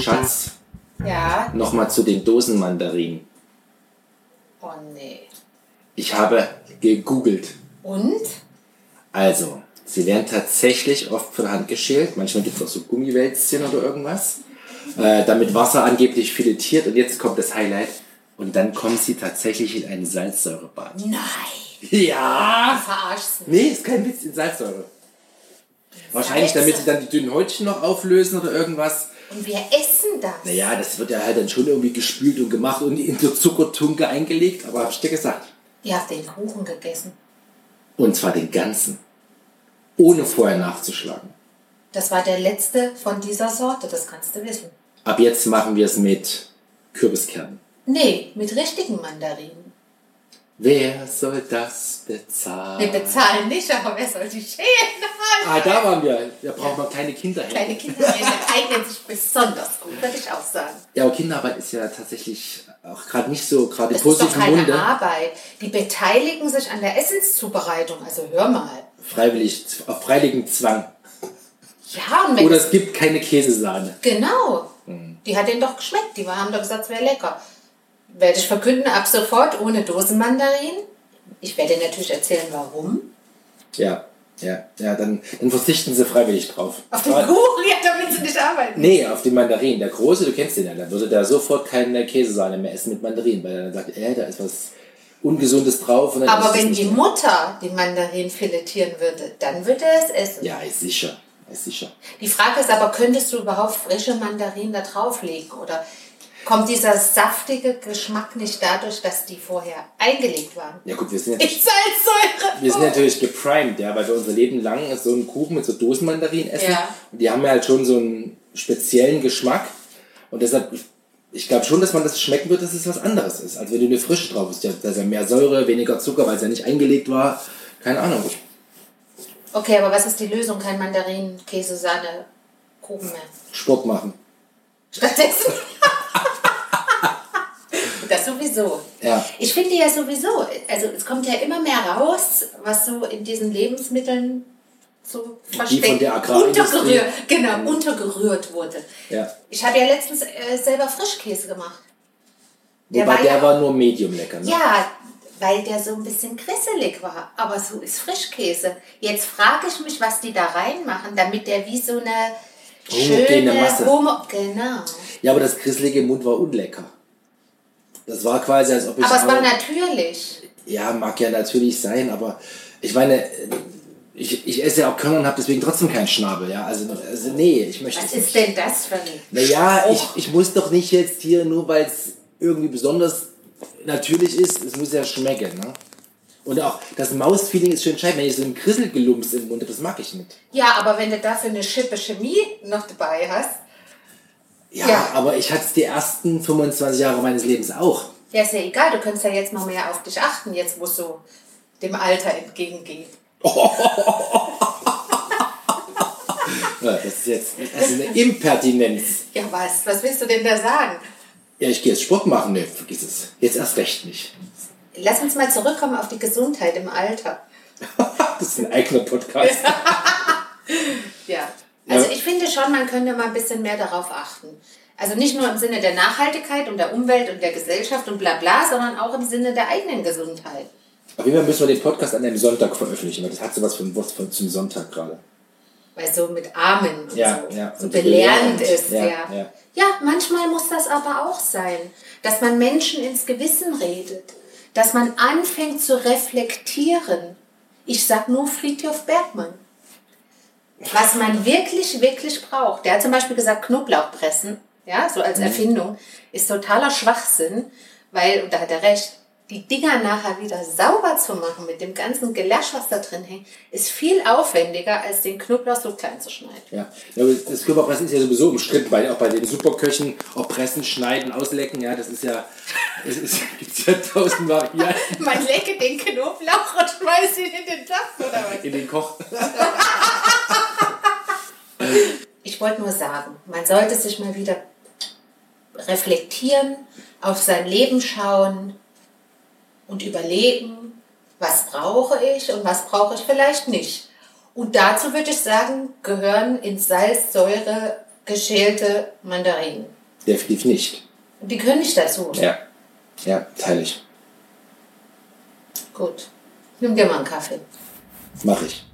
Schatz, Ja. nochmal zu den Dosenmandarinen. Oh nee. Ich habe gegoogelt. Und? Also, sie werden tatsächlich oft von Hand geschält. Manchmal gibt es auch so Gummiwälzchen oder irgendwas. Äh, damit Wasser angeblich filetiert. Und jetzt kommt das Highlight. Und dann kommen sie tatsächlich in ein Salzsäurebad. Nein. Ja! Verarschst du. Nee, ist kein Witz, in Salzsäure. Wahrscheinlich, damit sie dann die dünnen Häutchen noch auflösen oder irgendwas. Und wir essen das. Naja, das wird ja halt dann schon irgendwie gespült und gemacht und in so Zuckertunke eingelegt. Aber hab ich dir gesagt. Ihr habt den Kuchen gegessen. Und zwar den ganzen. Ohne vorher nachzuschlagen. Das war der letzte von dieser Sorte, das kannst du wissen. Ab jetzt machen wir es mit Kürbiskernen. Nee, mit richtigen Mandarinen. Wer soll das bezahlen? Wir bezahlen nicht, aber wer soll die schälen? Ah, da waren wir. Da braucht man kleine Kinder. Kleine Kinder eignen sich besonders gut, würde ich auch sagen. Ja, aber Kinderarbeit ist ja tatsächlich auch gerade nicht so, gerade positiv keine Munde. Arbeit. Die beteiligen sich an der Essenszubereitung. Also hör mal. Freiwillig, auf freiwilligen Zwang. Ja, und wenn Oder es, gibt keine Käsesahne. genau. Mhm. Die hat denen doch geschmeckt. Die haben doch gesagt, es wäre lecker. Werde ich verkünden, ab sofort ohne Dosenmandarinen. Ich werde natürlich erzählen, warum. Ja, ja, ja, dann, dann verzichten sie freiwillig drauf. Auf den Kuchen, ja, damit sie nicht arbeiten. Nee, auf den Mandarinen. Der große, du kennst den ja, dann würde der sofort keine Käsesahne mehr essen mit Mandarinen, weil er dann sagt, äh, da ist was Ungesundes drauf. Aber wenn die drin. Mutter die Mandarinen filetieren würde, dann würde er es essen. Ja, ist sicher. Ist sicher. Die Frage ist aber, könntest du überhaupt frische Mandarinen da drauflegen? Oder kommt dieser saftige Geschmack nicht dadurch, dass die vorher eingelegt waren? Ja gut, wir sind, In natürlich, Salzsäure! wir sind natürlich geprimed, ja, weil wir unser Leben lang so einen Kuchen mit so Dosenmandarinen essen. Ja. Und die haben ja halt schon so einen speziellen Geschmack. Und deshalb, ich glaube schon, dass man das schmecken wird, dass es was anderes ist, als wenn du eine frische drauf ist. Da ist ja mehr Säure, weniger Zucker, weil es ja nicht eingelegt war. Keine Ahnung. Okay, aber was ist die Lösung? Kein Mandarinen, Käse, Sahne, Kuchen mehr. Sport machen. Stattdessen. Sowieso. Ja. Ich finde ja sowieso, also es kommt ja immer mehr raus, was so in diesen Lebensmitteln so versteckt, untergerührt, genau, untergerührt wurde. Ja. Ich habe ja letztens äh, selber Frischkäse gemacht. Der Wobei war der ja- war nur medium lecker. Ne? Ja, weil der so ein bisschen grisselig war. Aber so ist Frischkäse. Jetzt frage ich mich, was die da reinmachen, damit der wie so eine Homogene schöne Masse. Homo genau. Ja, aber das Krisselige im Mund war unlecker. Das war quasi, als ob ich. Aber es war natürlich. Ja, mag ja natürlich sein, aber ich meine, ich, ich esse ja auch Körner und habe deswegen trotzdem keinen Schnabel, ja. Also, also nee, ich möchte Was ist denn das für ein Naja, ich, ich muss doch nicht jetzt hier, nur weil es irgendwie besonders natürlich ist, es muss ja schmecken, ne? Und auch das Mausfeeling ist schön entscheidend. Wenn ich so einen Krisselgelumps im Mund habe, das mag ich nicht. Ja, aber wenn du dafür eine Schippe Chemie noch dabei hast, Ja, Ja. aber ich hatte es die ersten 25 Jahre meines Lebens auch. ja, ist ja egal, du könntest ja jetzt mal mehr auf dich achten, jetzt wo es so dem Alter entgegengeht. Ja, das ist jetzt also eine Impertinenz. Ja, was? Was willst du denn da sagen? Ja, ich gehe jetzt Sport machen. Ne, vergiss es. Jetzt erst recht nicht. Lass uns mal zurückkommen auf die Gesundheit im Alter. Das ist ein eigener Podcast. Ja. Also Ja. ich finde schon, man könnte mal ein bisschen mehr darauf achten. Also nicht nur im Sinne der Nachhaltigkeit und der Umwelt und der Gesellschaft und bla bla, sondern auch im Sinne der eigenen Gesundheit. Auf jeden Fall müssen wir den Podcast an einem Sonntag veröffentlichen, weil das hat sowas von von zum Sonntag gerade. Weil so mit Amen und Ja, so, ja. so Und belehrend ist. Ja, Ja, ja. ja, manchmal muss das aber auch sein, dass man Menschen ins Gewissen redet, dass man anfängt zu reflektieren. Ich sag nur Friedhof Bergmann. Was man wirklich, wirklich braucht. Der hat zum Beispiel gesagt, Knoblauchpressen, ja, so Mhm. als Erfindung, ist totaler Schwachsinn, weil, und da hat er recht, die Dinger nachher wieder sauber zu machen mit dem ganzen Gelasch, was da drin hängt, ist viel aufwendiger, als den Knoblauch so klein zu schneiden. Ja. ja das Körperpressen ist ja sowieso umstritten, bei, auch bei den Superköchen, ob pressen, schneiden, auslecken, ja, das ist ja, es ist, gibt's ja tausend Varianten Man lecke den Knoblauch und schmeißt ihn in den Topf, oder was? in den Koch. Ich wollte nur sagen, man sollte sich mal wieder reflektieren, auf sein Leben schauen und überlegen, was brauche ich und was brauche ich vielleicht nicht. Und dazu würde ich sagen, gehören ins Salz, Säure geschälte Mandarinen. Definitiv nicht. Die können nicht dazu. Ja. Ja, teile ich. Gut. Nimm dir mal einen Kaffee. Mach ich.